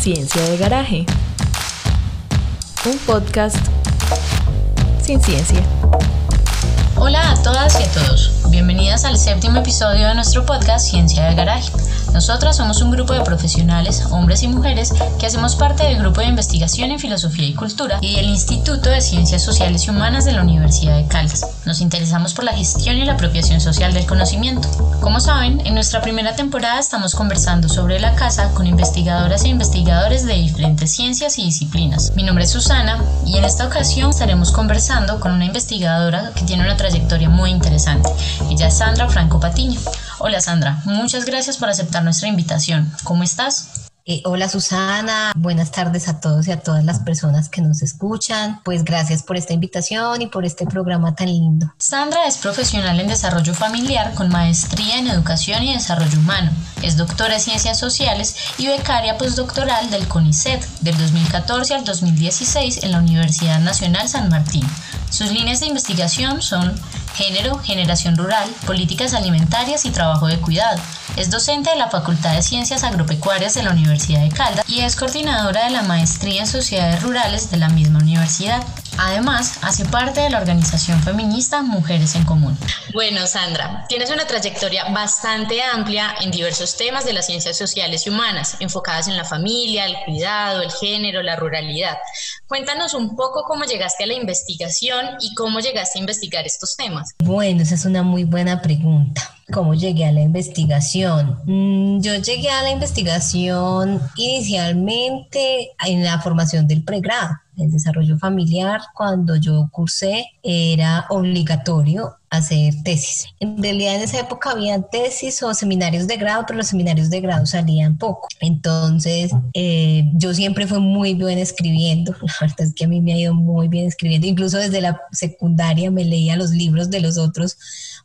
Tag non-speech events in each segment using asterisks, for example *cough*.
Ciencia de Garaje. Un podcast sin ciencia. Hola a todas y a todos. Bienvenidas al séptimo episodio de nuestro podcast Ciencia de Garaje. Nosotras somos un grupo de profesionales, hombres y mujeres, que hacemos parte del grupo de investigación en filosofía y cultura y del Instituto de Ciencias Sociales y Humanas de la Universidad de Caldas. Nos interesamos por la gestión y la apropiación social del conocimiento. Como saben, en nuestra primera temporada estamos conversando sobre la casa con investigadoras e investigadores de diferentes ciencias y disciplinas. Mi nombre es Susana y en esta ocasión estaremos conversando con una investigadora que tiene una trayectoria muy interesante. Ella es Sandra Franco Patiño. Hola Sandra, muchas gracias por aceptar nuestra invitación. ¿Cómo estás? Eh, hola Susana, buenas tardes a todos y a todas las personas que nos escuchan. Pues gracias por esta invitación y por este programa tan lindo. Sandra es profesional en desarrollo familiar con maestría en educación y desarrollo humano. Es doctora en ciencias sociales y becaria postdoctoral del CONICET del 2014 al 2016 en la Universidad Nacional San Martín. Sus líneas de investigación son género, generación rural, políticas alimentarias y trabajo de cuidado. Es docente de la Facultad de Ciencias Agropecuarias de la Universidad de Caldas y es coordinadora de la Maestría en Sociedades Rurales de la misma universidad. Además, hace parte de la organización feminista Mujeres en Común. Bueno, Sandra, tienes una trayectoria bastante amplia en diversos temas de las ciencias sociales y humanas, enfocadas en la familia, el cuidado, el género, la ruralidad. Cuéntanos un poco cómo llegaste a la investigación y cómo llegaste a investigar estos temas. Bueno, esa es una muy buena pregunta. ¿Cómo llegué a la investigación? Mm, yo llegué a la investigación inicialmente en la formación del pregrado. El desarrollo familiar, cuando yo cursé, era obligatorio hacer tesis. En realidad en esa época había tesis o seminarios de grado, pero los seminarios de grado salían poco. Entonces eh, yo siempre fui muy bien escribiendo. *laughs* La verdad es que a mí me ha ido muy bien escribiendo. Incluso desde la secundaria me leía los libros de los otros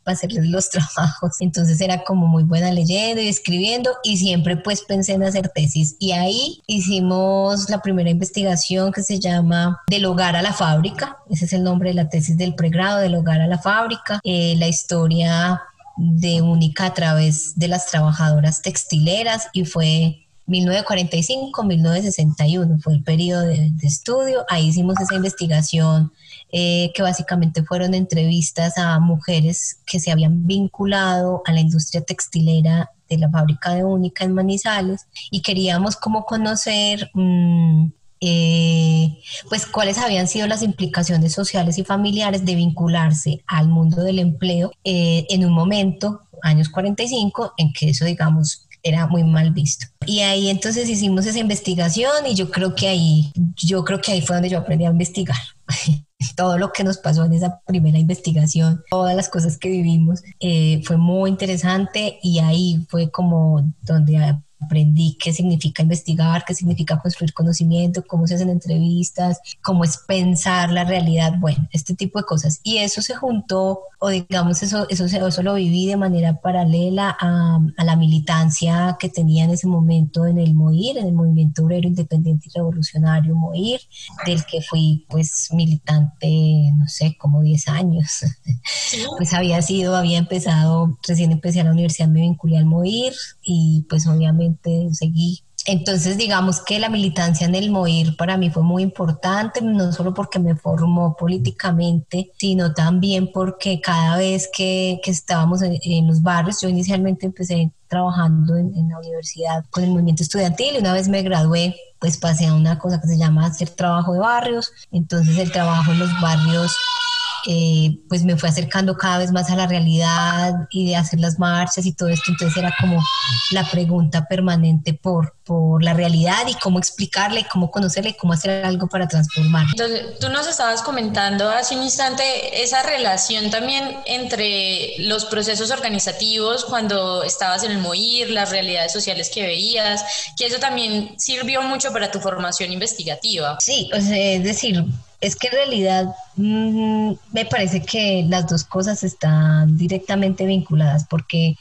para hacerles los *laughs* trabajos. Entonces era como muy buena leyendo y escribiendo y siempre pues pensé en hacer tesis. Y ahí hicimos la primera investigación que se llama Del hogar a la fábrica. Ese es el nombre de la tesis del pregrado, Del hogar a la fábrica. Eh, la historia de Única a través de las trabajadoras textileras y fue 1945-1961 fue el periodo de, de, estudio. Ahí hicimos esa investigación eh, que básicamente fueron entrevistas a mujeres que se habían vinculado a la industria textilera de la fábrica de Única en Manizales y queríamos como conocer mmm, eh, pues cuáles habían sido las implicaciones sociales y familiares de vincularse al mundo del empleo eh, en un momento, años 45, en que eso digamos era muy mal visto. Y ahí entonces hicimos esa investigación y yo creo que ahí, yo creo que ahí fue donde yo aprendí a investigar. *laughs* todo lo que nos pasó en esa primera investigación, todas las cosas que vivimos, eh, fue muy interesante y ahí fue como donde aprendí qué significa investigar, qué significa construir conocimiento, cómo se hacen entrevistas, cómo es pensar la realidad, bueno, este tipo de cosas. Y eso se juntó, o digamos, eso, eso, eso lo viví de manera paralela a, a la militancia que tenía en ese momento en el MOIR, en el Movimiento Obrero Independiente y Revolucionario MOIR, del que fui pues militante, no sé, como 10 años. *laughs* pues había sido, había empezado, recién empecé a la universidad, me vinculé al MOIR y pues obviamente seguí. Entonces, digamos que la militancia en el MOIR para mí fue muy importante, no solo porque me formó políticamente, sino también porque cada vez que, que estábamos en, en, los barrios, yo inicialmente empecé trabajando en, en, la universidad con el movimiento estudiantil y una vez me gradué, pues pasé a una cosa que se llama hacer trabajo de barrios. Entonces, el trabajo en los barrios eh, pues me fue acercando cada vez más a la realidad y de hacer las marchas y todo esto. Entonces era como la pregunta permanente por, por la realidad y cómo explicarle, cómo conocerle y cómo hacer algo para transformar. Entonces, tú nos estabas comentando hace un instante esa relación también entre los procesos organizativos cuando estabas en el MOIR, las realidades sociales que veías, que eso también sirvió mucho para tu formación investigativa. Sí, o sea, es decir, es que en realidad mmm, me parece que las dos cosas están directamente vinculadas porque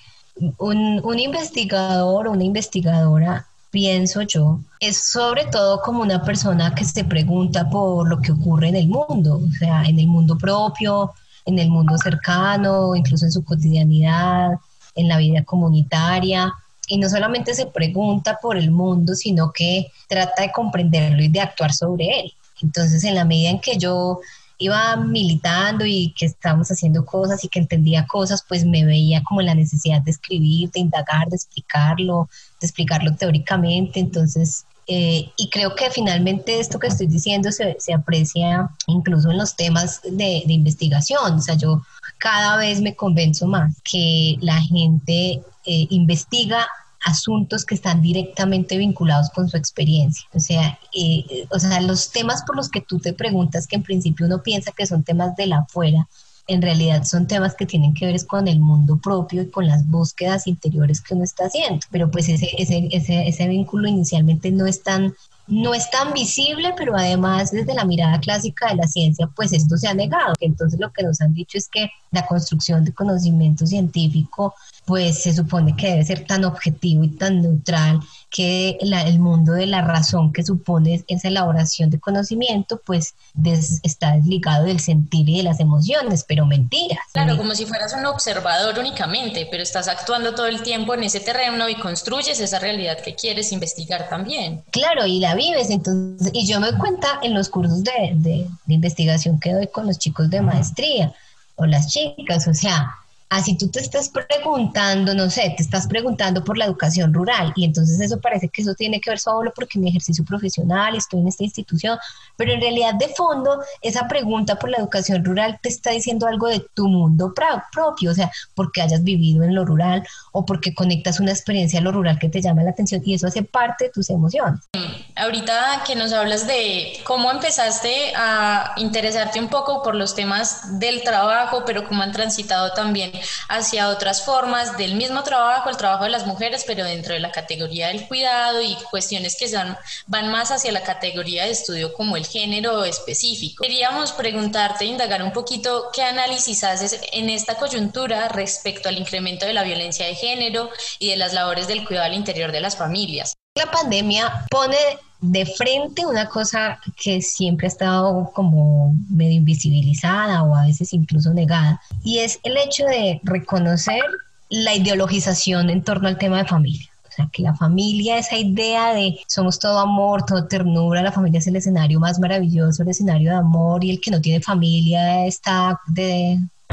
un, un investigador o una investigadora pienso yo, es sobre todo como una persona que se pregunta por lo que ocurre en el mundo, o sea, en el mundo propio, en el mundo cercano, incluso en su cotidianidad, en la vida comunitaria. y no solamente se pregunta por el mundo, sino que trata de comprenderlo y de actuar sobre él. Entonces, en la medida en que yo iba militando y que estábamos haciendo cosas y que entendía cosas, pues me veía como la necesidad de escribir, de indagar, de explicarlo, de explicarlo teóricamente. Entonces, eh, y creo que finalmente esto que estoy diciendo se, se aprecia incluso en los temas de, de, investigación. O sea, yo cada vez me convenzo más que la gente eh, investiga asuntos que están directamente vinculados con su experiencia. O sea, eh, o sea, los temas por los que tú te preguntas, que en principio uno piensa que son temas de la afuera, en realidad son temas que tienen que ver con el mundo propio y con las búsquedas interiores que uno está haciendo. Pero pues ese, ese, ese, ese vínculo inicialmente no es tan no es tan visible, pero además desde la mirada clásica de la ciencia, pues esto se ha negado. Entonces lo que nos han dicho es que la construcción de conocimiento científico pues se supone que debe ser tan objetivo y tan neutral que el mundo de la razón que supone esa elaboración de conocimiento, pues está desligado del sentir y de las emociones, pero mentiras. Claro, como si fueras un observador únicamente, pero estás actuando todo el tiempo en ese terreno y construyes esa realidad que quieres investigar también. Claro, y la vives, entonces, y yo me doy cuenta en los cursos de, de investigación que doy con los chicos de maestría o las chicas, o sea, Así tú te estás preguntando, no sé, te estás preguntando por la educación rural y entonces eso parece que eso tiene que ver solo porque mi ejercicio profesional, estoy en esta institución, pero en realidad de fondo esa pregunta por la educación rural te está diciendo algo de tu mundo propio, o sea, porque hayas vivido en lo rural o porque conectas una experiencia a lo rural que te llama la atención y eso hace parte de tus emociones. Ahorita que nos hablas de cómo empezaste a interesarte un poco por los temas del trabajo, pero cómo han transitado también hacia otras formas del mismo trabajo, el trabajo de las mujeres, pero dentro de la categoría del cuidado y cuestiones que van más hacia la categoría de estudio como el género específico. Queríamos preguntarte, indagar un poquito qué análisis haces en esta coyuntura respecto al incremento de la violencia de género y de las labores del cuidado al interior de las familias. La pandemia pone de frente una cosa que siempre ha estado como medio invisibilizada o a veces incluso negada, y es el hecho de reconocer la ideologización en torno al tema de familia. O sea, que la familia, esa idea de somos todo amor, todo ternura, la familia es el escenario más maravilloso, el escenario de amor, y el que no tiene familia está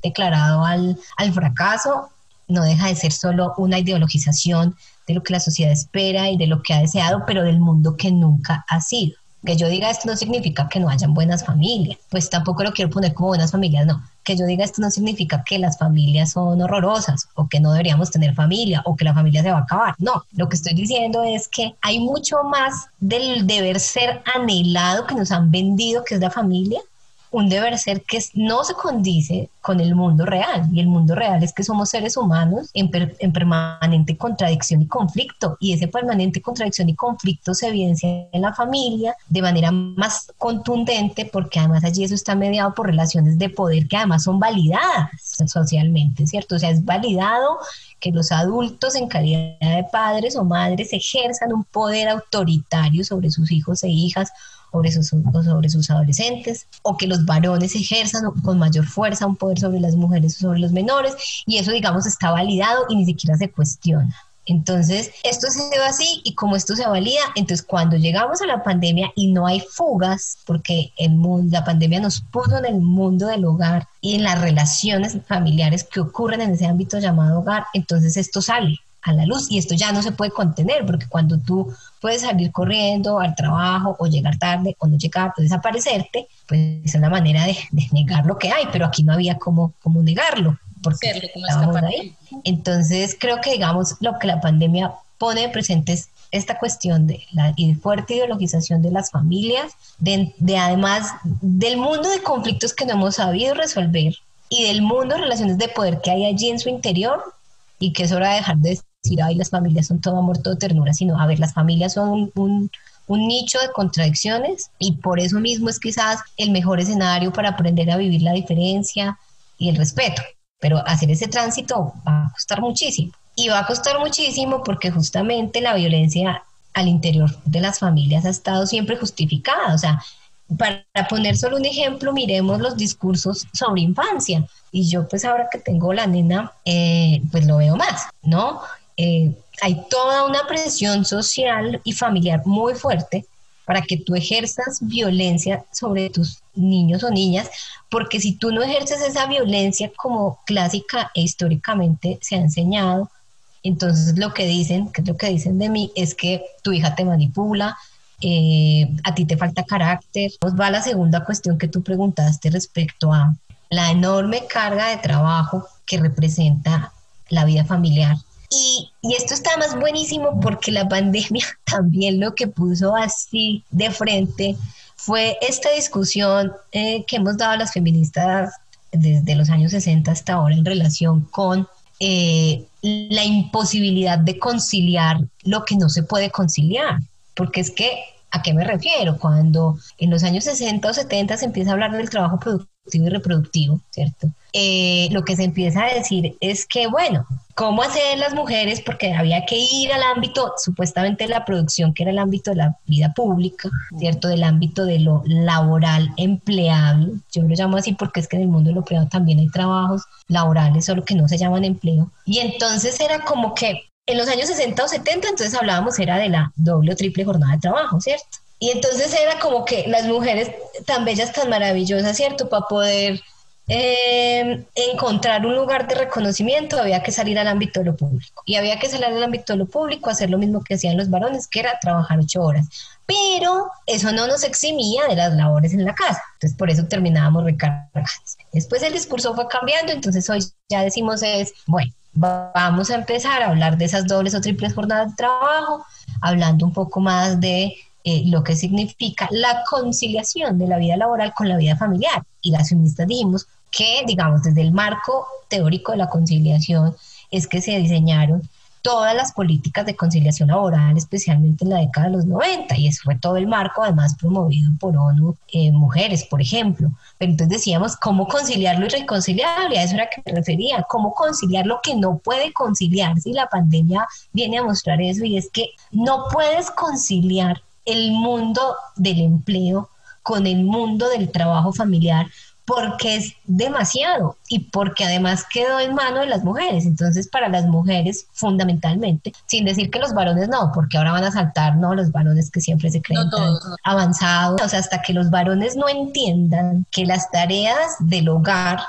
declarado al, al fracaso, no deja de ser solo una ideologización de lo que la sociedad espera y de lo que ha deseado, pero del mundo que nunca ha sido. Que yo diga esto no significa que no hayan buenas familias, pues tampoco lo quiero poner como buenas familias, no. Que yo diga esto no significa que las familias son horrorosas o que no deberíamos tener familia o que la familia se va a acabar. No, lo que estoy diciendo es que hay mucho más del deber ser anhelado que nos han vendido, que es la familia, un deber ser que no se condice con el mundo real. Y el mundo real es que somos seres humanos en, en, permanente contradicción y conflicto. Y ese permanente contradicción y conflicto se evidencia en la familia de manera más contundente porque además allí eso está mediado por relaciones de poder que además son validadas socialmente, ¿cierto? O sea, es validado que los adultos en calidad de padres o madres ejerzan un poder autoritario sobre sus hijos e hijas sobre sus, sobre sus adolescentes, o que los varones ejerzan con mayor fuerza un poder sobre las mujeres o sobre los menores, y eso, digamos, está validado y ni siquiera se cuestiona. Entonces, esto se ve así y como esto se valida, entonces cuando llegamos a la pandemia y no hay fugas, porque el mundo, la pandemia nos puso en el mundo del hogar y en las relaciones familiares que ocurren en ese ámbito llamado hogar, entonces esto sale a la luz y esto ya no se puede contener porque cuando tú puedes salir corriendo al trabajo o llegar tarde o no llegar o desaparecerte, pues es una manera de, negar lo que hay, pero aquí no había cómo, cómo negarlo porque estábamos ahí. Entonces creo que digamos lo que la pandemia pone presente es esta cuestión de la fuerte ideologización de las familias, de, de además del mundo de conflictos que no hemos sabido resolver y del mundo de relaciones de poder que hay allí en su interior y que es hora de dejar de decir, ay, las familias son todo amor, todo ternura, sino, a ver, las familias son un, un, nicho de contradicciones y por eso mismo es quizás el mejor escenario para aprender a vivir la diferencia y el respeto. Pero hacer ese tránsito va a costar muchísimo. Y va a costar muchísimo porque justamente la violencia al interior de las familias ha estado siempre justificada. O sea, para poner solo un ejemplo, miremos los discursos sobre infancia. Y yo pues ahora que tengo la nena, eh, pues lo veo más, ¿no? Eh, hay toda una presión social y familiar muy fuerte para que tú ejerzas violencia sobre tus niños o niñas, porque si tú no ejerces esa violencia como clásica e históricamente se ha enseñado, entonces lo que dicen, que es lo que dicen de mí, es que tu hija te manipula, eh, a ti te falta carácter. Nos va la segunda cuestión que tú preguntaste respecto a la enorme carga de trabajo que representa la vida familiar. Y, esto está más buenísimo porque la pandemia *laughs* también lo que puso así de frente fue esta discusión eh, que hemos dado las feministas desde los años 60 hasta ahora en relación con eh, la imposibilidad de conciliar lo que no se puede conciliar. Porque es que, ¿a qué me refiero? Cuando en los años 60 o 70 se empieza a hablar del trabajo productivo, y reproductivo, ¿cierto? Eh, lo que se empieza a decir es que, bueno, ¿cómo hacer las mujeres? Porque había que ir al ámbito, supuestamente la producción, que era el ámbito de la vida pública, ¿cierto? Del ámbito de lo laboral empleable. Yo lo llamo así porque es que en el mundo del empleado también hay trabajos laborales, solo que no se llaman empleo. Y entonces era como que en los años 60 o 70, entonces hablábamos, era de la doble o triple jornada de trabajo, ¿cierto? Y entonces era como que las mujeres tan bellas, tan maravillosas, ¿cierto? Para poder eh, encontrar un lugar de reconocimiento había que salir al ámbito de lo público. Y había que salir al ámbito de lo público, hacer lo mismo que hacían los varones, que era trabajar ocho horas. Pero eso no nos eximía de las labores en la casa. Entonces por eso terminábamos recargadas. Después el discurso fue cambiando, entonces hoy ya decimos es, bueno, vamos a empezar a hablar de esas dobles o triples jornadas de trabajo, hablando un poco más de eh, lo que significa la conciliación de la vida laboral con la vida familiar. Y las feministas dijimos que, digamos, desde el marco teórico de la conciliación es que se diseñaron todas las políticas de conciliación laboral, especialmente en la década de los 90, y eso fue todo el marco, además promovido por ONU eh, Mujeres, por ejemplo. Pero entonces decíamos, ¿cómo conciliar lo irreconciliable? A eso era que me refería, ¿cómo conciliar lo que no puede conciliar? Si la pandemia viene a mostrar eso, y es que no puedes conciliar el mundo del empleo con el mundo del trabajo familiar porque es demasiado y porque además quedó en mano de las mujeres. Entonces, para las mujeres, fundamentalmente, sin decir que los varones no, porque ahora van a saltar, ¿no? Los varones que siempre se creen avanzados, o sea, hasta que los varones no entiendan que las tareas del hogar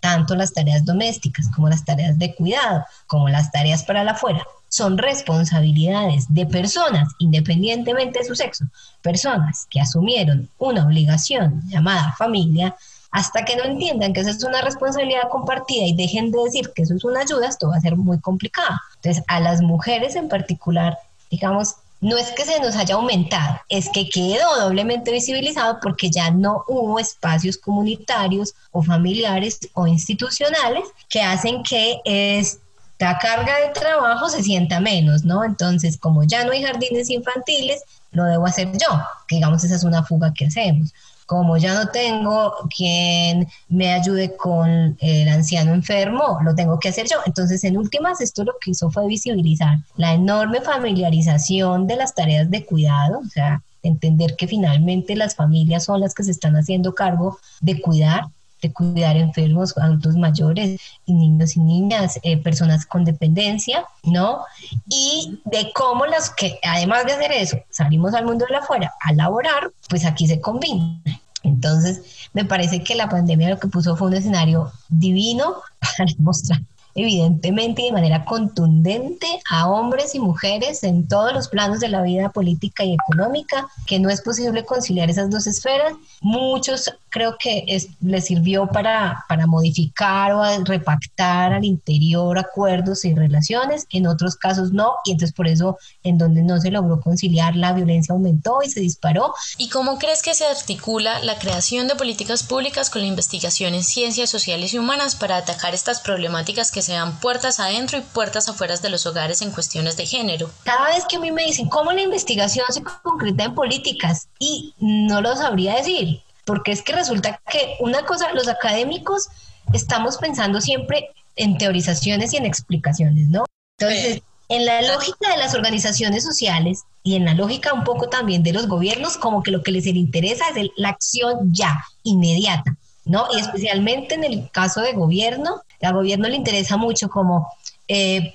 tanto las tareas domésticas como las tareas de cuidado, como las tareas para la afuera, son responsabilidades de personas, independientemente de su sexo, personas que asumieron una obligación llamada familia, hasta que no entiendan que esa es una responsabilidad compartida y dejen de decir que eso es una ayuda, esto va a ser muy complicado. Entonces, a las mujeres en particular, digamos, no es que se nos haya aumentado, es que quedó doblemente visibilizado porque ya no hubo espacios comunitarios o familiares o institucionales que hacen que esta carga de trabajo se sienta menos, ¿no? Entonces, como ya no hay jardines infantiles, lo debo hacer yo, que digamos esa es una fuga que hacemos como ya no tengo quien me ayude con el anciano enfermo, lo tengo que hacer yo. Entonces, en últimas, esto lo que hizo fue visibilizar la enorme familiarización de las tareas de cuidado, o sea, entender que finalmente las familias son las que se están haciendo cargo de cuidar de cuidar enfermos, adultos mayores, niños y niñas, eh, personas con dependencia, ¿no? Y de cómo las que, además de hacer eso, salimos al mundo de la afuera a laborar, pues aquí se combina. Entonces, me parece que la pandemia lo que puso fue un escenario divino *laughs* para mostrar evidentemente y de manera contundente a hombres y mujeres en todos los planos de la vida política y económica, que no es posible conciliar esas dos esferas. Muchos creo que es, les sirvió para, para modificar o repactar al interior acuerdos y relaciones, en otros casos no, y entonces por eso en donde no se logró conciliar la violencia aumentó y se disparó. ¿Y cómo crees que se articula la creación de políticas públicas con la investigación en ciencias sociales y humanas para atacar estas problemáticas que sean puertas adentro y puertas afuera de los hogares en cuestiones de género. Cada vez que a mí me dicen cómo la investigación se concreta en políticas y no lo sabría decir, porque es que resulta que una cosa, los académicos estamos pensando siempre en teorizaciones y en explicaciones, ¿no? Entonces, en la lógica de las organizaciones sociales y en la lógica un poco también de los gobiernos, como que lo que les interesa es la acción ya, inmediata. ¿no? Y especialmente en el caso de gobierno, al gobierno le interesa mucho como eh,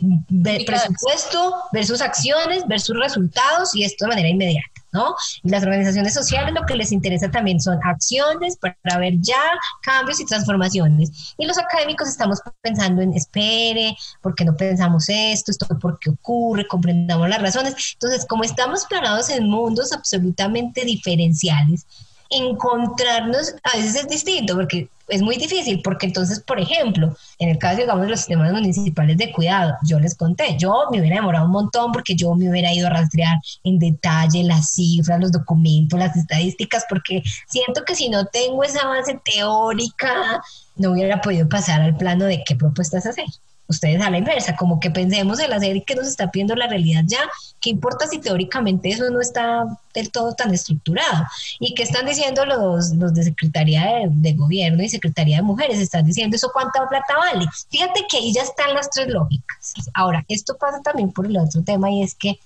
presupuesto versus acciones versus resultados y esto de manera inmediata. ¿no? Y las organizaciones sociales lo que les interesa también son acciones para ver ya cambios y transformaciones. Y los académicos estamos pensando en, espere, ¿por qué no pensamos esto? ¿Esto por qué ocurre? Comprendamos las razones. Entonces, como estamos parados en mundos absolutamente diferenciales, encontrarnos a veces es distinto, porque es muy difícil, porque entonces, por ejemplo, en el caso, digamos, de los sistemas municipales de cuidado, yo les conté, yo me hubiera demorado un montón porque yo me hubiera ido a rastrear en detalle las cifras, los documentos, las estadísticas, porque siento que si no tengo esa base teórica, no hubiera podido pasar al plano de qué propuestas hacer ustedes a la inversa, como que pensemos en la serie que nos está pidiendo la realidad ya, ¿qué importa si teóricamente eso no está del todo tan estructurado? ¿Y qué están diciendo los, los de Secretaría de, Gobierno y Secretaría de Mujeres? Están diciendo eso cuánta plata vale. Fíjate que ahí ya están las tres lógicas. Ahora, esto pasa también por el otro tema y es que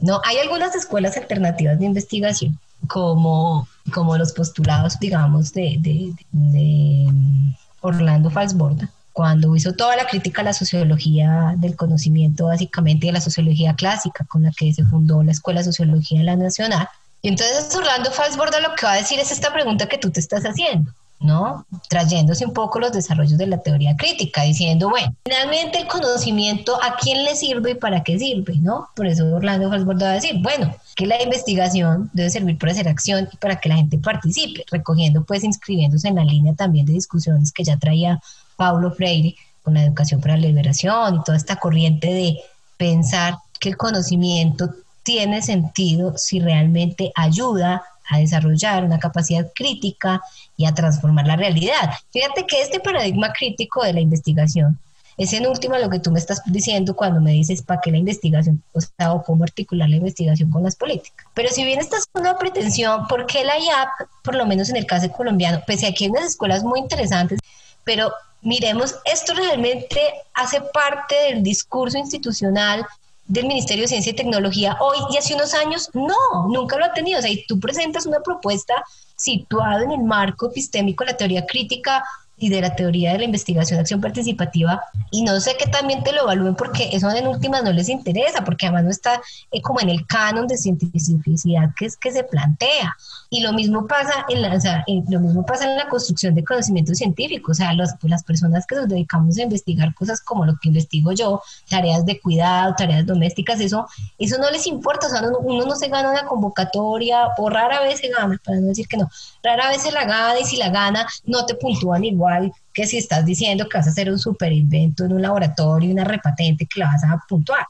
no hay algunas escuelas alternativas de investigación como, como los postulados, digamos, de, de, de Orlando Falsborda, cuando hizo toda la crítica a la sociología del conocimiento, básicamente de la sociología clásica con la que se fundó la Escuela de Sociología de la Nacional. Y entonces Orlando Falsborda lo que va a decir es esta pregunta que tú te estás haciendo. ¿no? Trayéndose un poco los desarrollos de la teoría crítica, diciendo, bueno, finalmente el conocimiento a quién le sirve y para qué sirve, ¿no? Por eso Orlando Falsborda va a decir, bueno, que la investigación debe servir para hacer acción y para que la gente participe, recogiendo, pues, inscribiéndose en la línea también de discusiones que ya traía Paulo Freire con la educación para la liberación y toda esta corriente de pensar que el conocimiento tiene sentido si realmente ayuda a desarrollar una capacidad crítica y a transformar la realidad. Fíjate que este paradigma crítico de la investigación es en última lo que tú me estás diciendo cuando me dices para qué la investigación, o cómo articular la investigación con las políticas. Pero si bien esta es una pretensión, ¿por qué la IAP, por lo menos en el caso colombiano, pese a que hay unas escuelas muy interesantes, pero miremos, esto realmente hace parte del discurso institucional del Ministerio de Ciencia y Tecnología hoy y hace unos años, no, nunca lo ha tenido. O sea, y tú presentas una propuesta situada en el marco epistémico de la teoría crítica y de la teoría de la investigación acción participativa y no sé que también te lo evalúen porque eso en últimas no les interesa porque además no está eh, como en el canon de cientificidad que es que se plantea y lo mismo pasa en la, lo mismo pasa en la construcción de conocimiento científico o sea los, pues, las personas que nos dedicamos a investigar cosas como lo que investigo yo tareas de cuidado tareas domésticas eso eso no les importa o sea uno, uno no se gana una convocatoria o rara vez se gana para no decir que no rara vez se la gana y si la gana no te puntúan igual que si estás diciendo que vas a hacer un super invento en un laboratorio, una repatente que la vas a puntuar.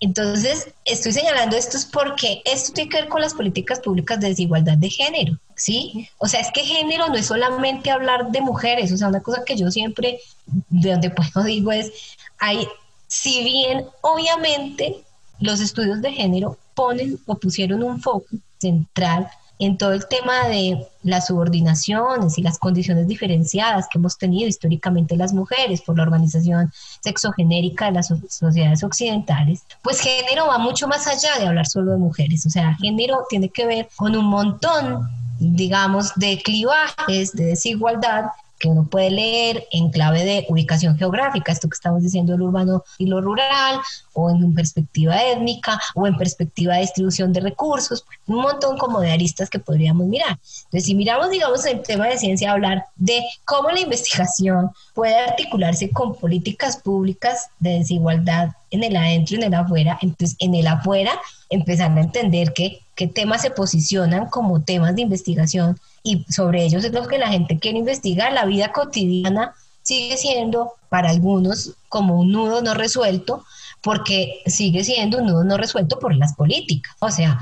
Entonces, estoy señalando esto es porque esto tiene que ver con las políticas públicas de desigualdad de género, ¿sí? O sea, es que género no es solamente hablar de mujeres, o sea, una cosa que yo siempre, de donde *laughs* puedo digo es, hay, si bien obviamente los estudios de género ponen o pusieron un foco central en todo el tema de las subordinaciones y las condiciones diferenciadas que hemos tenido históricamente las mujeres por la organización sexogenérica de las sociedades occidentales, pues género va mucho más allá de hablar solo de mujeres, o sea, género tiene que ver con un montón digamos, de clivajes, de desigualdad que uno puede leer en clave de ubicación geográfica, esto que estamos diciendo el urbano y lo rural, o en perspectiva étnica, o en perspectiva de distribución de recursos, un montón como de aristas que podríamos mirar. Entonces, si miramos, digamos, el tema de ciencia, hablar de cómo la investigación puede articularse con políticas públicas de desigualdad en el adentro y en el afuera, entonces en el afuera empezar a entender que, qué temas se posicionan como temas de investigación y sobre ellos es lo que la gente quiere investigar. La vida cotidiana sigue siendo para algunos como un nudo no resuelto porque sigue siendo un nudo no resuelto por las políticas. O sea,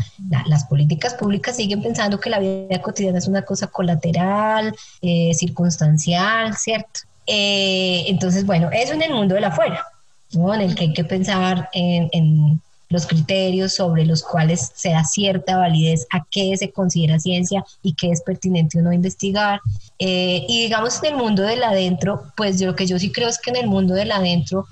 las políticas públicas siguen pensando que la vida cotidiana es una cosa colateral, eh, circunstancial, ¿cierto? Eh, entonces, bueno, eso en el mundo de la afuera, ¿no? en el que hay que pensar en, en los criterios sobre los cuales se da cierta validez a qué se considera ciencia y qué es pertinente o no investigar. Eh, y digamos en el mundo del adentro, pues lo que yo sí creo es que en el mundo del adentro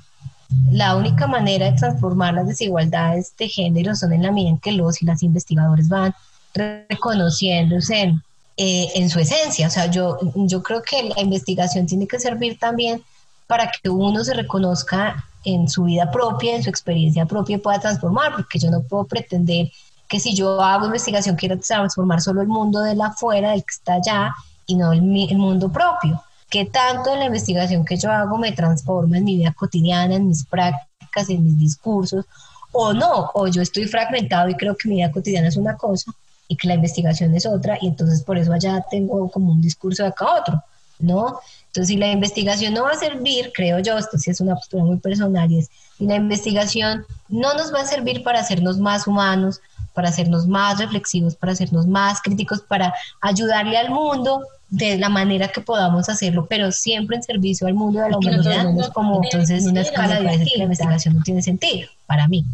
la única manera de transformar las desigualdades de género son en la medida en que los y las investigadores van reconociéndose en, eh, en su esencia. O sea, yo, yo creo que la investigación tiene que servir también para que uno se reconozca en su vida propia, en su experiencia propia pueda transformar, porque yo no puedo pretender que si yo hago investigación quiero transformar solo el mundo de la afuera, del que está allá, y no el, mundo propio. ¿Qué tanto la investigación que yo hago me transforma en mi vida cotidiana, en mis prácticas, en mis discursos, o no, o yo estoy fragmentado y creo que mi vida cotidiana es una cosa y que la investigación es otra, y entonces por eso allá tengo como un discurso de acá otro, ¿no? Entonces, si la investigación no va a servir, creo yo, esto sí es una postura muy personal, y es, si la investigación no nos va a servir para hacernos más humanos, para hacernos más reflexivos, para hacernos más críticos, para ayudarle al mundo de la manera que podamos hacerlo, pero siempre en servicio al mundo de la humanidad, como entonces una escala de la investigación no tiene sentido para mí,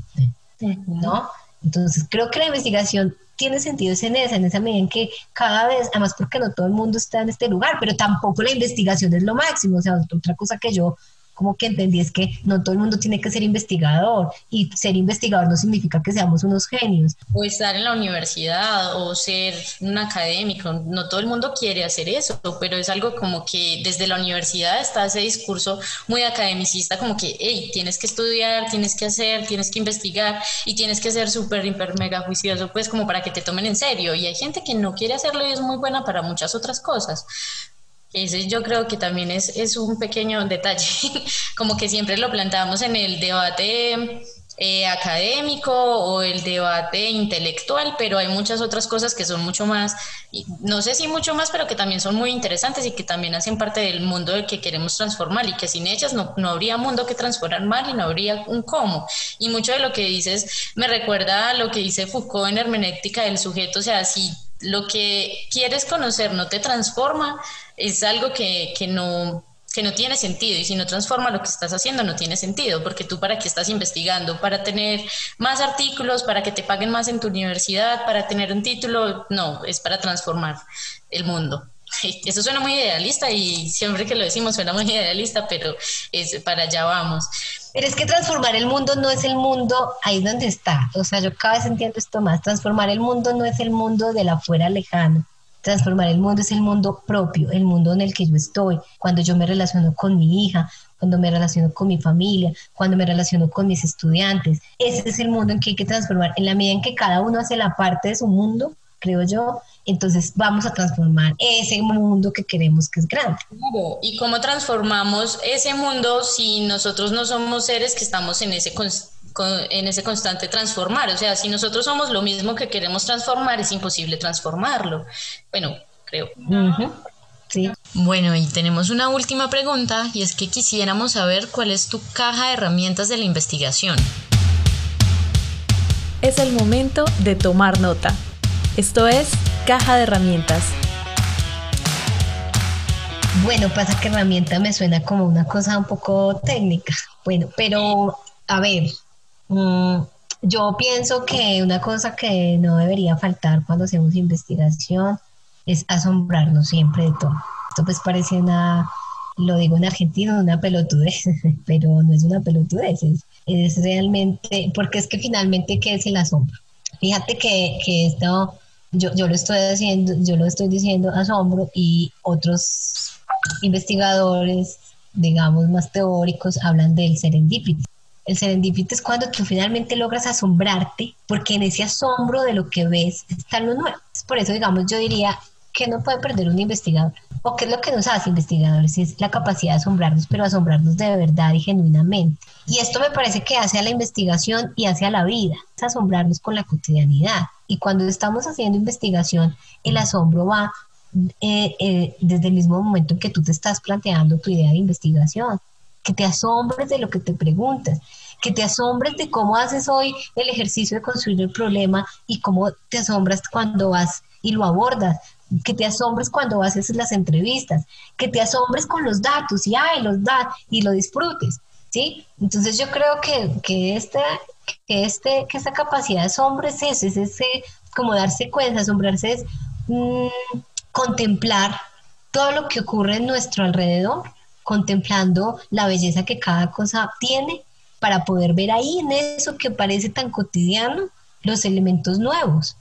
¿no? Entonces creo que la investigación tiene sentido en esa, en esa medida en que cada vez, además porque no todo el mundo está en este lugar, pero tampoco la investigación es lo máximo, o sea, otra cosa que yo como que entendí es que no todo el mundo tiene que ser investigador y ser investigador no significa que seamos unos genios. O estar en la universidad o ser un académico, no todo el mundo quiere hacer eso, pero es algo como que desde la universidad está ese discurso muy academicista como que, hey, tienes que estudiar, tienes que hacer, tienes que investigar y tienes que ser súper, hiper, mega juicioso, pues como para que te tomen en serio. Y hay gente que no quiere hacerlo y es muy buena para muchas otras cosas. Ese yo creo que también es, es un pequeño detalle, *laughs* como que siempre lo planteamos en el debate eh, académico o el debate intelectual, pero hay muchas otras cosas que son mucho más, no sé si mucho más, pero que también son muy interesantes y que también hacen parte del mundo que queremos transformar y que sin ellas no, no habría mundo que transformar y no habría un cómo. Y mucho de lo que dices me recuerda a lo que dice Foucault en hermenéutica del sujeto, o sea, si lo que quieres conocer no te transforma, es algo que, no, que no tiene sentido y si no transforma lo que estás haciendo no tiene sentido porque tú para qué estás investigando, para tener más artículos, para que te paguen más en tu universidad, para tener un título, no, es para transformar el mundo. *laughs* Eso suena muy idealista y siempre que lo decimos suena muy idealista, pero es, para allá vamos. Pero es que transformar el mundo no es el mundo ahí donde está. O sea, yo cada vez entiendo esto más. Transformar el mundo no es el mundo de la afuera lejano. Transformar el mundo es el mundo propio, el mundo en el que yo estoy, cuando yo me relaciono con mi hija, cuando me relaciono con mi familia, cuando me relaciono con mis estudiantes. Ese es el mundo en que hay que transformar. En la medida en que cada uno hace la parte de su mundo, creo yo, entonces vamos a transformar ese mundo que queremos que es grande. ¿Y cómo transformamos ese mundo si nosotros no somos seres que estamos en ese en ese constante transformar. O sea, si nosotros somos lo mismo que queremos transformar, es imposible transformarlo. Bueno, creo. Sí. Bueno, y tenemos una última pregunta y es que quisiéramos saber cuál es tu caja de herramientas de la investigación. Es el momento de tomar nota. Esto es caja de herramientas. Bueno, pasa que herramienta me suena como una cosa un poco técnica. Bueno, pero a ver, Mm, yo pienso que una cosa que no debería faltar cuando hacemos investigación es asombrarnos siempre de todo. Esto pues parece una, lo digo en argentino, una pelotudez, *laughs* pero no es una pelotudez, es, realmente, porque es que finalmente, ¿qué es el asombro? Fíjate que, que esto, yo, yo lo estoy haciendo, yo lo estoy diciendo asombro y otros investigadores, digamos, más teóricos hablan del serendipity. El serendipity es cuando tú finalmente logras asombrarte, porque en ese asombro de lo que ves está lo nuevo. Por eso, digamos, yo diría que no puede perder un investigador, o qué es lo que nos hace investigadores, es la capacidad de asombrarnos, pero asombrarnos de verdad y genuinamente. Y esto me parece que hace a la investigación y hace a la vida, es asombrarnos con la cotidianidad. Y cuando estamos haciendo investigación, el asombro va eh, eh, desde el mismo momento en que tú te estás planteando tu idea de investigación que te asombres de lo que te preguntas, que te asombres de cómo haces hoy el ejercicio de construir el problema y cómo te asombras cuando vas y lo abordas, que te asombres cuando haces las entrevistas, que te asombres con los datos y ay, los da y lo disfrutes, ¿sí? Entonces yo creo que, que, esta, que, este, que esta capacidad de asombro es eso, es ese, como darse cuenta, asombrarse es mm, contemplar todo lo que ocurre en nuestro alrededor contemplando la belleza que cada cosa tiene para poder ver ahí en eso que parece tan cotidiano los elementos nuevos.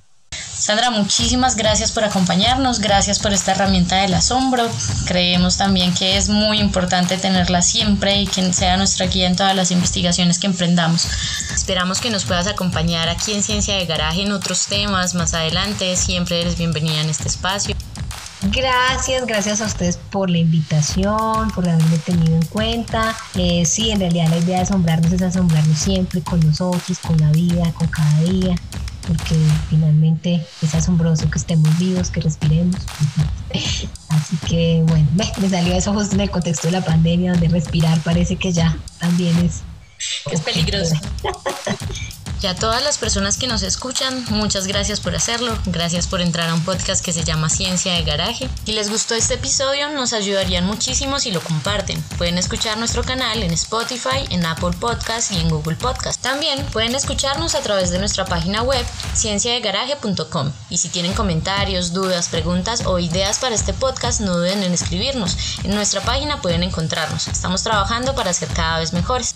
Sandra, muchísimas gracias por acompañarnos, gracias por esta herramienta del asombro. Creemos también que es muy importante tenerla siempre y que sea nuestra guía en todas las investigaciones que emprendamos. Esperamos que nos puedas acompañar aquí en Ciencia de Garaje en otros temas más adelante. Siempre eres bienvenida en este espacio. Gracias, gracias a ustedes por la invitación, por haberme tenido en cuenta. Eh, sí, en realidad la idea de asombrarnos es asombrarnos siempre con nosotros, con la vida, con cada día porque finalmente es asombroso que estemos vivos, que respiremos. Así que bueno, *laughs* me, salió eso justo en el contexto de la pandemia, donde respirar parece que ya también es... es peligroso. *laughs* Y a todas las personas que nos escuchan, muchas gracias por hacerlo. Gracias por entrar a un podcast que se llama Ciencia de Garaje. Si les gustó este episodio, nos ayudarían muchísimo si lo comparten. Pueden escuchar nuestro canal en Spotify, en Apple Podcast y en Google Podcast. También pueden escucharnos a través de nuestra página web cienciadegaraje.com. Y si tienen comentarios, dudas, preguntas o ideas para este podcast, no duden en escribirnos. En nuestra página pueden encontrarnos. Estamos trabajando para ser cada vez mejores.